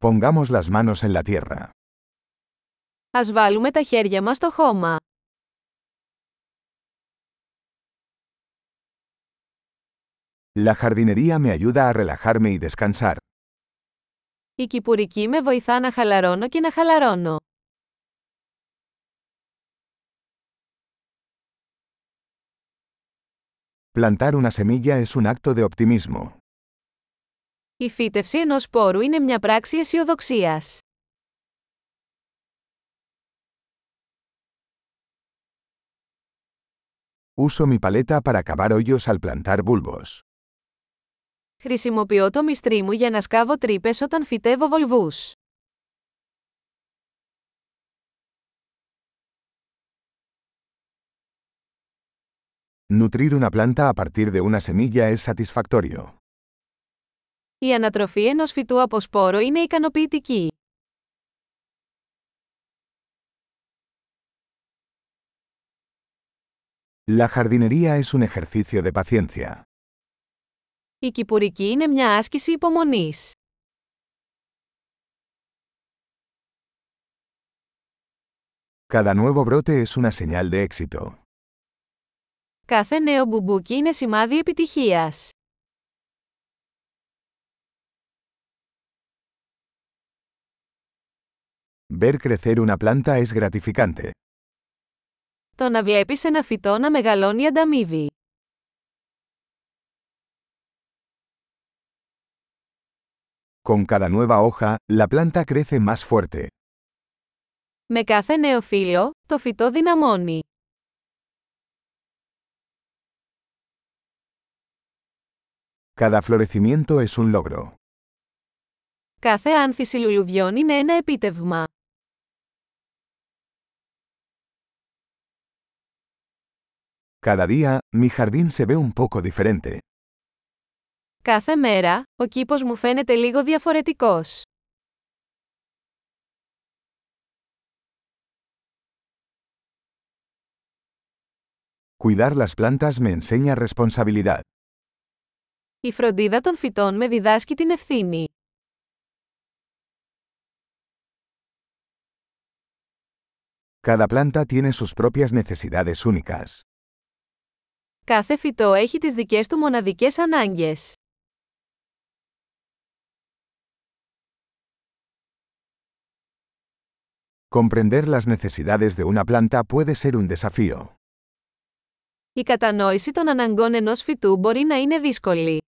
Pongamos las manos en la tierra. Ας βάλουμε τα χέρια μας στο χώμα. La jardinería me ayuda a relajarme y descansar. Η κυπουρική με βοηθά να χαλαρώνω και να χαλαρώνω. Plantar una semilla es un acto de optimismo. Η φύτευση ενός σπόρου είναι μια πράξη αισιοδοξίας. Uso mi paleta para cavar hoyos al plantar bulbos. Χρησιμοποιώ το μυστρί μου για να σκάβω τρύπες όταν φυτεύω βολβούς. Nutrir una planta a partir de una semilla es satisfactorio. Η ανατροφή ενός φυτού από σπόρο είναι ικανοποιητική. La jardinería es un ejercicio de paciencia. Η κυπουρική είναι μια άσκηση υπομονής. Cada nuevo brote es una señal de éxito. Κάθε νέο μπουμπούκι είναι σημάδι επιτυχίας. Ver crecer una planta es gratificante. Το να βλέπεις ένα φυτό να μεγαλώνει ανταμείβει. Con cada nueva hoja, la planta crece más fuerte. Με κάθε νέο φύλλο, το φυτό δυναμώνει. Cada florecimiento es un logro. Κάθε άνθηση λουλουδιών είναι ένα επίτευγμα. Cada día, mi jardín se ve un poco diferente. Κάθε μέρα, ο κήπος μου φαίνεται λίγο διαφορετικός. Cuidar las plantas me enseña responsabilidad. Η φροντίδα των φυτών με διδάσκει την ευθύνη. Cada planta tiene sus propias necesidades únicas. Κάθε φυτό έχει τις δικές του μοναδικές ανάγκες. Comprender las necesidades de una planta puede ser un desafío. Η κατανόηση των αναγκών ενός φυτού μπορεί να είναι δύσκολη.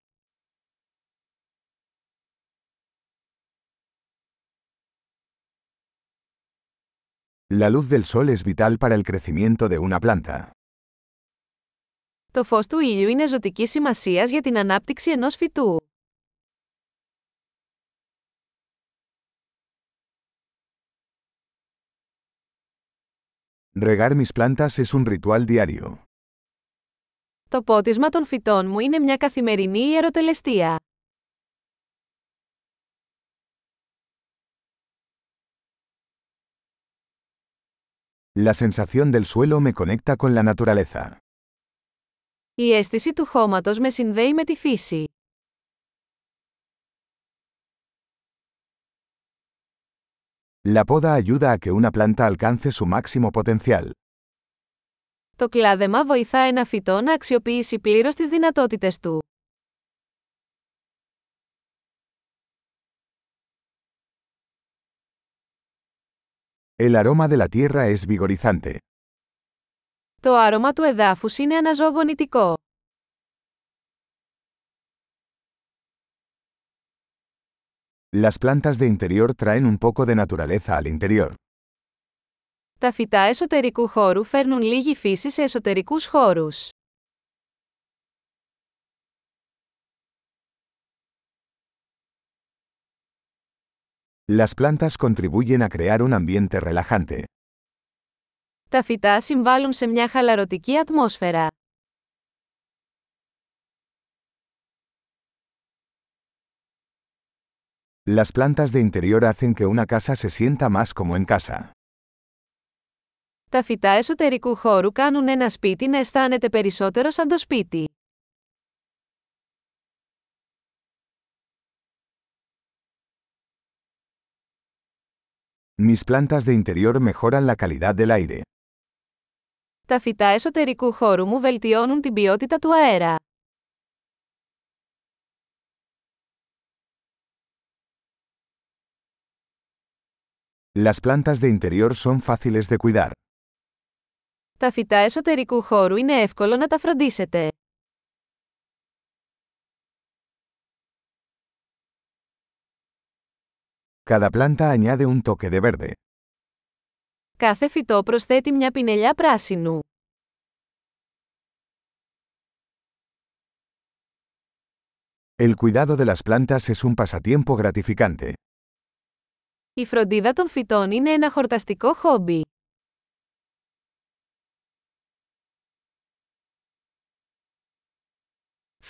La luz del sol es vital para el crecimiento de una planta. Το φως του ήλιου είναι ζωτικής σημασίας για την ανάπτυξη ενός φυτού. Regar mis plantas es un ritual diario. Το πότισμα των φυτών μου είναι μια καθημερινή ιεροτελεστία. La sensación del suelo me conecta con la naturaleza. Η αίσθηση του χώματος με συνδέει με τη φύση. La poda ayuda a que una planta alcance su máximo potencial. Το κλάδεμα βοηθά ένα φυτό να αξιοποιήσει πλήρως τις δυνατότητες του. El aroma de la tierra es vigorizante. Το άρωμα του εδάφους είναι αναζωογονητικό. Las plantas de interior traen un poco de naturaleza al interior. Τα φυτά εσωτερικού χώρου φέρνουν λίγη φύση σε εσωτερικούς χώρους. Las plantas contribuyen a crear un ambiente relajante. Τα φυτά συμβάλλουν σε μια χαλαρωτική ατμόσφαιρα. Las plantas de interior hacen que una casa se sienta más como en casa. Τα φυτά εσωτερικού χώρου κάνουν ένα σπίτι να αισθάνεται περισσότερο σαν το σπίτι. Mis plantas de interior mejoran la calidad del aire. Τα φυτά εσωτερικού χώρου μου βελτιώνουν την ποιότητα του αέρα. Las plantas de interior son fáciles de cuidar. Τα φυτά εσωτερικού χώρου είναι εύκολο να τα φροντίσετε. Cada planta añade un toque de verde. Κάθε φυτό προσθέτει μια πινελιά πράσινου. El cuidado de las plantas es un pasatiempo gratificante. Η φροντίδα των φυτών είναι ένα χορταστικό χόμπι.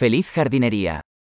Feliz jardinería.